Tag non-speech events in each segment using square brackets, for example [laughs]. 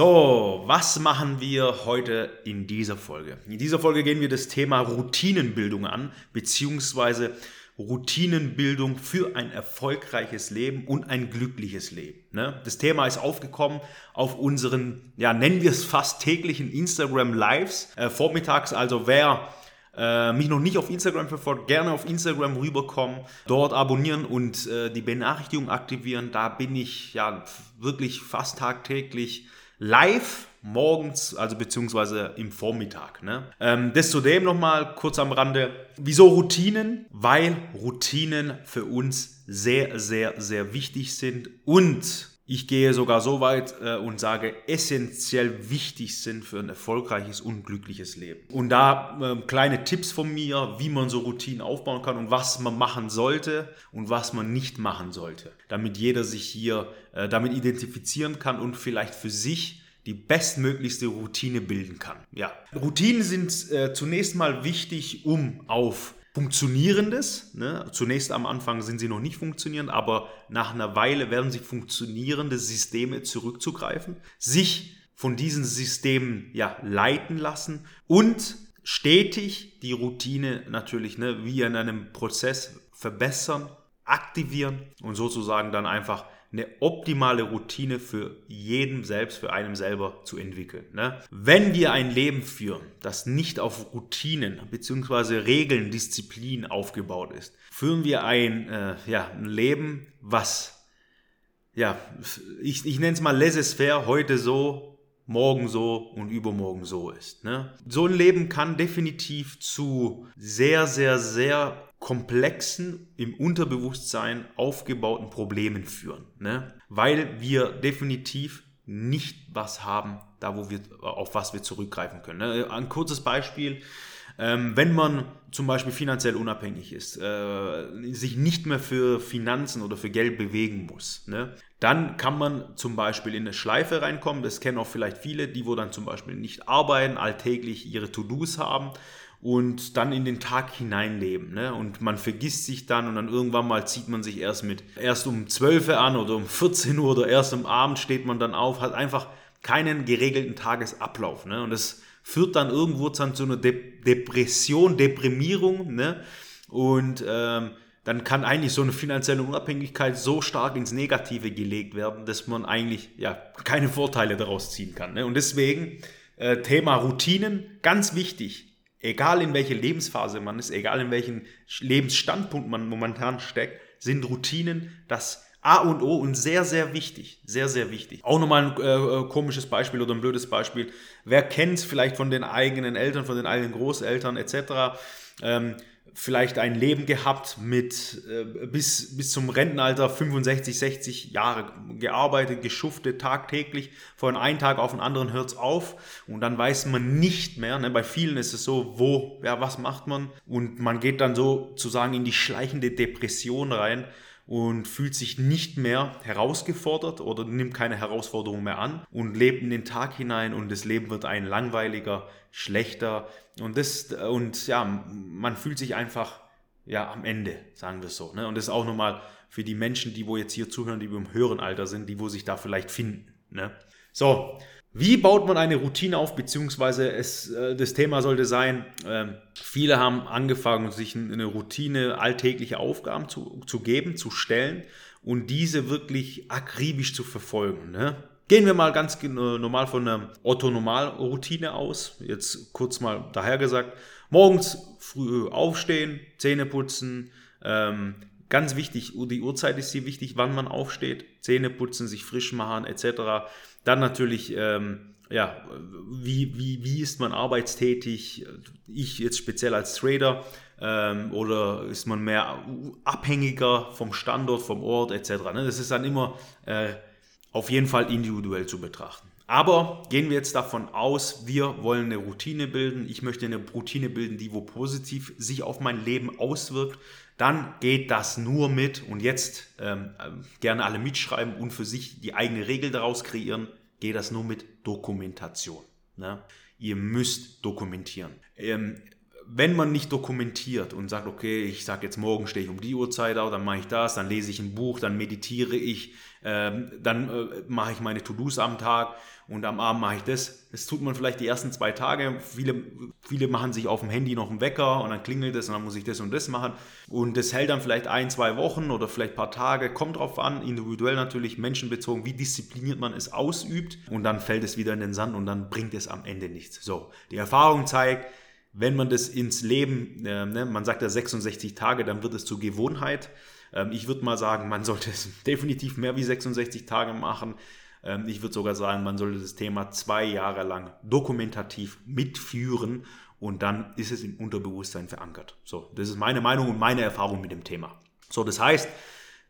So, was machen wir heute in dieser Folge? In dieser Folge gehen wir das Thema Routinenbildung an, beziehungsweise Routinenbildung für ein erfolgreiches Leben und ein glückliches Leben. Ne? Das Thema ist aufgekommen auf unseren, ja, nennen wir es fast täglichen Instagram Lives, äh, vormittags. Also wer äh, mich noch nicht auf Instagram verfolgt, gerne auf Instagram rüberkommen, dort abonnieren und äh, die Benachrichtigung aktivieren. Da bin ich ja wirklich fast tagtäglich live morgens, also beziehungsweise im Vormittag. Ne? Ähm, das zudem nochmal kurz am Rande. Wieso Routinen? Weil Routinen für uns sehr, sehr, sehr wichtig sind und ich gehe sogar so weit äh, und sage, essentiell wichtig sind für ein erfolgreiches und glückliches Leben. Und da äh, kleine Tipps von mir, wie man so Routinen aufbauen kann und was man machen sollte und was man nicht machen sollte, damit jeder sich hier äh, damit identifizieren kann und vielleicht für sich die bestmöglichste Routine bilden kann. Ja, Routinen sind äh, zunächst mal wichtig, um auf funktionierendes. Ne? Zunächst am Anfang sind sie noch nicht funktionierend, aber nach einer Weile werden sie funktionierende Systeme zurückzugreifen, sich von diesen Systemen ja leiten lassen und stetig die Routine natürlich ne, wie in einem Prozess verbessern, aktivieren und sozusagen dann einfach eine optimale Routine für jeden selbst, für einen selber zu entwickeln. Ne? Wenn wir ein Leben führen, das nicht auf Routinen bzw. Regeln, Disziplin aufgebaut ist, führen wir ein, äh, ja, ein Leben, was, ja, ich, ich nenne es mal laissez-faire, heute so, morgen so und übermorgen so ist. Ne? So ein Leben kann definitiv zu sehr, sehr, sehr komplexen, im Unterbewusstsein aufgebauten Problemen führen. Ne? Weil wir definitiv nicht was haben, da wo wir, auf was wir zurückgreifen können. Ne? Ein kurzes Beispiel. Ähm, wenn man zum Beispiel finanziell unabhängig ist, äh, sich nicht mehr für Finanzen oder für Geld bewegen muss, ne, dann kann man zum Beispiel in eine Schleife reinkommen. Das kennen auch vielleicht viele, die wo dann zum Beispiel nicht arbeiten, alltäglich ihre To-Dos haben und dann in den Tag hineinleben. Ne? Und man vergisst sich dann und dann irgendwann mal zieht man sich erst mit erst um 12 Uhr an oder um 14 Uhr oder erst am Abend steht man dann auf, hat einfach keinen geregelten Tagesablauf. Ne? Und das führt dann irgendwo dann zu einer De Depression, Deprimierung. Ne? Und ähm, dann kann eigentlich so eine finanzielle Unabhängigkeit so stark ins Negative gelegt werden, dass man eigentlich ja keine Vorteile daraus ziehen kann. Ne? Und deswegen äh, Thema Routinen, ganz wichtig egal in welche Lebensphase man ist, egal in welchen Lebensstandpunkt man momentan steckt, sind Routinen das A und O und sehr, sehr wichtig. Sehr, sehr wichtig. Auch nochmal ein äh, komisches Beispiel oder ein blödes Beispiel. Wer kennt es vielleicht von den eigenen Eltern, von den eigenen Großeltern etc. Ähm, vielleicht ein Leben gehabt mit äh, bis, bis zum Rentenalter 65, 60 Jahre gearbeitet, geschuftet tagtäglich. Von einem Tag auf den anderen hört es auf und dann weiß man nicht mehr. Ne? Bei vielen ist es so, wo, ja, was macht man? Und man geht dann sozusagen in die schleichende Depression rein und fühlt sich nicht mehr herausgefordert oder nimmt keine Herausforderung mehr an und lebt in den Tag hinein und das Leben wird ein langweiliger, schlechter und das und ja, man fühlt sich einfach ja am Ende, sagen wir es so. Ne? Und das ist auch nochmal für die Menschen, die wo jetzt hier zuhören, die im höheren Alter sind, die wo sich da vielleicht finden. Ne? So, wie baut man eine Routine auf, beziehungsweise es, äh, das Thema sollte sein, äh, viele haben angefangen, sich eine Routine, alltägliche Aufgaben zu, zu geben, zu stellen und diese wirklich akribisch zu verfolgen. Ne? Gehen wir mal ganz normal von einer Otto-Normal-Routine aus. Jetzt kurz mal dahergesagt. Morgens früh aufstehen, Zähne putzen, ähm, Ganz wichtig, die Uhrzeit ist hier wichtig, wann man aufsteht, Zähne putzen, sich frisch machen etc. Dann natürlich, ähm, ja, wie, wie, wie ist man arbeitstätig? Ich jetzt speziell als Trader ähm, oder ist man mehr abhängiger vom Standort, vom Ort etc. Ne? Das ist dann immer äh, auf jeden Fall individuell zu betrachten. Aber gehen wir jetzt davon aus, wir wollen eine Routine bilden. Ich möchte eine Routine bilden, die wo positiv sich auf mein Leben auswirkt. Dann geht das nur mit und jetzt ähm, gerne alle mitschreiben und für sich die eigene Regel daraus kreieren. Geht das nur mit Dokumentation. Ne? Ihr müsst dokumentieren. Ähm, wenn man nicht dokumentiert und sagt, okay, ich sage jetzt morgen stehe ich um die Uhrzeit auf, dann mache ich das, dann lese ich ein Buch, dann meditiere ich, ähm, dann äh, mache ich meine To-Dos am Tag und am Abend mache ich das. Das tut man vielleicht die ersten zwei Tage. Viele, viele machen sich auf dem Handy noch einen Wecker und dann klingelt es und dann muss ich das und das machen. Und das hält dann vielleicht ein, zwei Wochen oder vielleicht ein paar Tage. Kommt drauf an, individuell natürlich, menschenbezogen, wie diszipliniert man es ausübt. Und dann fällt es wieder in den Sand und dann bringt es am Ende nichts. So, die Erfahrung zeigt, wenn man das ins Leben, äh, ne, man sagt ja 66 Tage, dann wird es zur Gewohnheit. Ähm, ich würde mal sagen, man sollte es [laughs] definitiv mehr wie 66 Tage machen. Ähm, ich würde sogar sagen, man sollte das Thema zwei Jahre lang dokumentativ mitführen und dann ist es im Unterbewusstsein verankert. So, das ist meine Meinung und meine Erfahrung mit dem Thema. So, das heißt,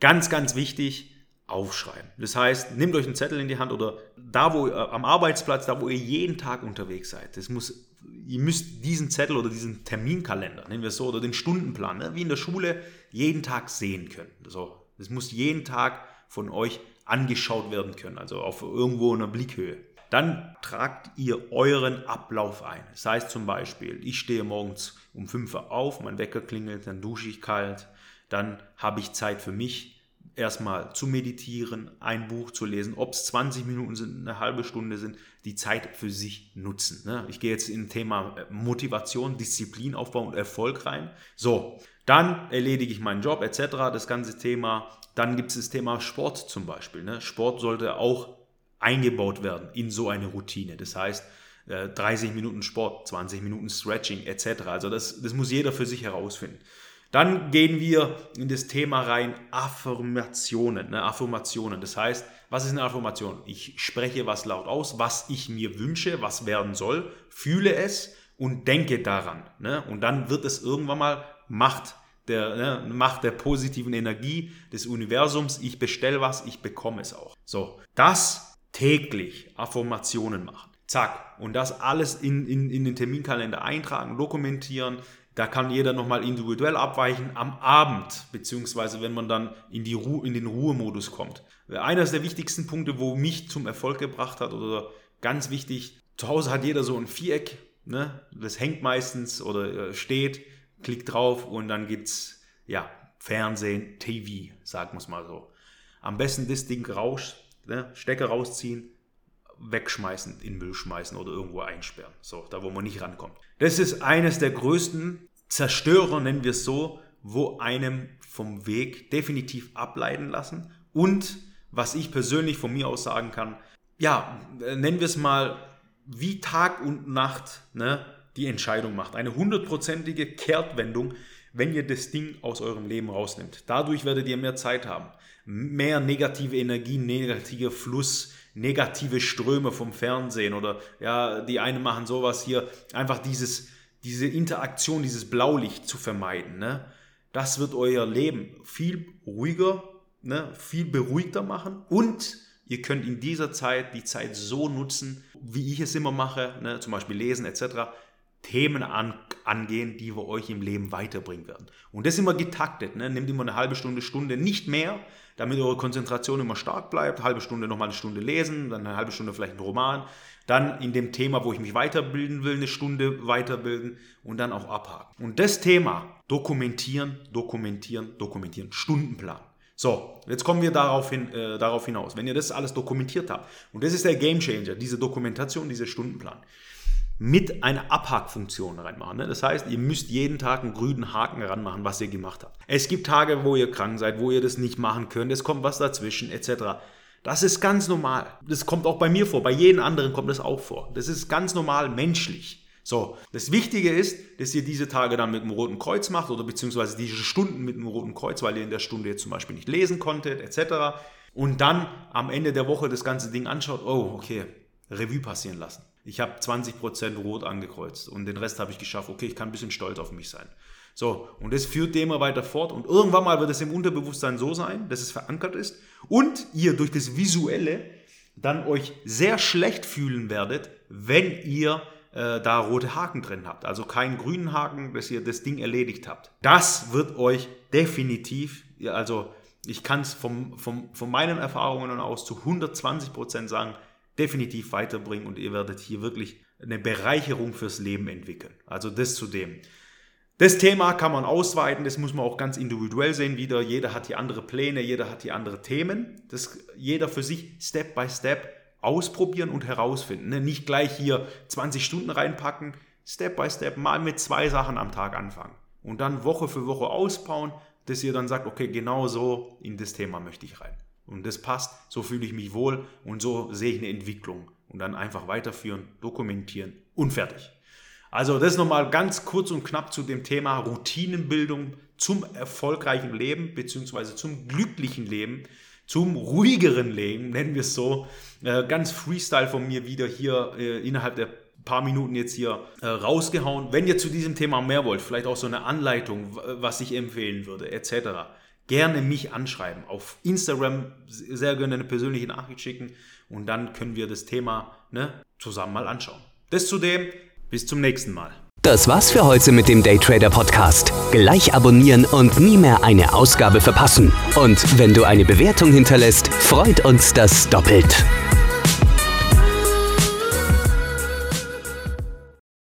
ganz, ganz wichtig, aufschreiben. Das heißt, nehmt euch einen Zettel in die Hand oder da, wo am Arbeitsplatz, da, wo ihr jeden Tag unterwegs seid. Das muss, ihr müsst diesen Zettel oder diesen Terminkalender, nennen wir es so, oder den Stundenplan, ne, wie in der Schule, jeden Tag sehen können. So, das muss jeden Tag von euch angeschaut werden können, also auf irgendwo in einer Blickhöhe. Dann tragt ihr euren Ablauf ein. Das heißt zum Beispiel, ich stehe morgens um 5 Uhr auf, mein Wecker klingelt, dann dusche ich kalt, dann habe ich Zeit für mich, erstmal zu meditieren, ein Buch zu lesen, ob es 20 Minuten sind, eine halbe Stunde sind, die Zeit für sich nutzen. Ne? Ich gehe jetzt in Thema Motivation, Disziplin aufbauen und Erfolg rein. So, dann erledige ich meinen Job etc., das ganze Thema. Dann gibt es das Thema Sport zum Beispiel. Ne? Sport sollte auch eingebaut werden in so eine Routine. Das heißt, 30 äh, Minuten Sport, 20 Minuten Stretching etc. Also das, das muss jeder für sich herausfinden. Dann gehen wir in das Thema rein Affirmationen. Ne? Affirmationen. Das heißt, was ist eine Affirmation? Ich spreche was laut aus, was ich mir wünsche, was werden soll, fühle es und denke daran. Ne? Und dann wird es irgendwann mal Macht der ne, Macht der positiven Energie des Universums. Ich bestelle was, ich bekomme es auch. So, das täglich Affirmationen machen. Zack. Und das alles in, in, in den Terminkalender eintragen, dokumentieren. Da kann jeder nochmal individuell abweichen am Abend, beziehungsweise wenn man dann in, die Ruhe, in den Ruhemodus kommt. Einer der wichtigsten Punkte, wo mich zum Erfolg gebracht hat, oder ganz wichtig, zu Hause hat jeder so ein Viereck, ne? das hängt meistens oder äh, steht klick drauf und dann gibt's ja Fernsehen, TV, sagen wir es mal so. Am besten das Ding raus, ne, Stecker rausziehen, wegschmeißen, in Müll schmeißen oder irgendwo einsperren. So, da wo man nicht rankommt. Das ist eines der größten Zerstörer, nennen wir es so, wo einem vom Weg definitiv ableiten lassen. Und was ich persönlich von mir aus sagen kann, ja, nennen wir es mal wie Tag und Nacht, ne? die Entscheidung macht. Eine hundertprozentige Kehrtwendung, wenn ihr das Ding aus eurem Leben rausnimmt. Dadurch werdet ihr mehr Zeit haben. Mehr negative Energie, negativer Fluss, negative Ströme vom Fernsehen oder ja, die einen machen sowas hier. Einfach dieses, diese Interaktion, dieses Blaulicht zu vermeiden. Ne? Das wird euer Leben viel ruhiger, ne? viel beruhigter machen und ihr könnt in dieser Zeit die Zeit so nutzen, wie ich es immer mache, ne? zum Beispiel lesen etc., Themen an, angehen, die wir euch im Leben weiterbringen werden. Und das immer getaktet. Ne? Nehmt immer eine halbe Stunde, Stunde, nicht mehr, damit eure Konzentration immer stark bleibt. Halbe Stunde nochmal eine Stunde lesen, dann eine halbe Stunde vielleicht ein Roman. Dann in dem Thema, wo ich mich weiterbilden will, eine Stunde weiterbilden und dann auch abhaken. Und das Thema dokumentieren, dokumentieren, dokumentieren. Stundenplan. So, jetzt kommen wir darauf, hin, äh, darauf hinaus. Wenn ihr das alles dokumentiert habt, und das ist der Game Changer, diese Dokumentation, dieser Stundenplan mit einer Abhackfunktion reinmachen. Ne? Das heißt, ihr müsst jeden Tag einen grünen Haken ranmachen, was ihr gemacht habt. Es gibt Tage, wo ihr krank seid, wo ihr das nicht machen könnt, es kommt was dazwischen, etc. Das ist ganz normal. Das kommt auch bei mir vor, bei jedem anderen kommt das auch vor. Das ist ganz normal menschlich. So, das Wichtige ist, dass ihr diese Tage dann mit dem Roten Kreuz macht oder beziehungsweise diese Stunden mit dem Roten Kreuz, weil ihr in der Stunde jetzt zum Beispiel nicht lesen konntet, etc. Und dann am Ende der Woche das ganze Ding anschaut, oh, okay, Revue passieren lassen. Ich habe 20% rot angekreuzt und den Rest habe ich geschafft. Okay, ich kann ein bisschen stolz auf mich sein. So, und das führt immer weiter fort und irgendwann mal wird es im Unterbewusstsein so sein, dass es verankert ist und ihr durch das Visuelle dann euch sehr schlecht fühlen werdet, wenn ihr äh, da rote Haken drin habt. Also keinen grünen Haken, dass ihr das Ding erledigt habt. Das wird euch definitiv, also ich kann es vom, vom, von meinen Erfahrungen aus zu 120 Prozent sagen, definitiv weiterbringen und ihr werdet hier wirklich eine Bereicherung fürs Leben entwickeln. Also das zu dem. Das Thema kann man ausweiten, das muss man auch ganz individuell sehen wieder. Jeder hat hier andere Pläne, jeder hat hier andere Themen. Das jeder für sich Step by Step ausprobieren und herausfinden. Ne? Nicht gleich hier 20 Stunden reinpacken, Step by Step mal mit zwei Sachen am Tag anfangen und dann Woche für Woche ausbauen, dass ihr dann sagt, okay, genau so in das Thema möchte ich rein. Und das passt, so fühle ich mich wohl und so sehe ich eine Entwicklung. Und dann einfach weiterführen, dokumentieren und fertig. Also das nochmal ganz kurz und knapp zu dem Thema Routinenbildung zum erfolgreichen Leben beziehungsweise zum glücklichen Leben, zum ruhigeren Leben, nennen wir es so. Äh, ganz Freestyle von mir wieder hier äh, innerhalb der paar Minuten jetzt hier äh, rausgehauen. Wenn ihr zu diesem Thema mehr wollt, vielleicht auch so eine Anleitung, was ich empfehlen würde, etc., gerne mich anschreiben. Auf Instagram sehr gerne eine persönliche Nachricht schicken und dann können wir das Thema ne, zusammen mal anschauen. Das zudem, bis zum nächsten Mal. Das war's für heute mit dem Daytrader Podcast. Gleich abonnieren und nie mehr eine Ausgabe verpassen. Und wenn du eine Bewertung hinterlässt, freut uns das doppelt.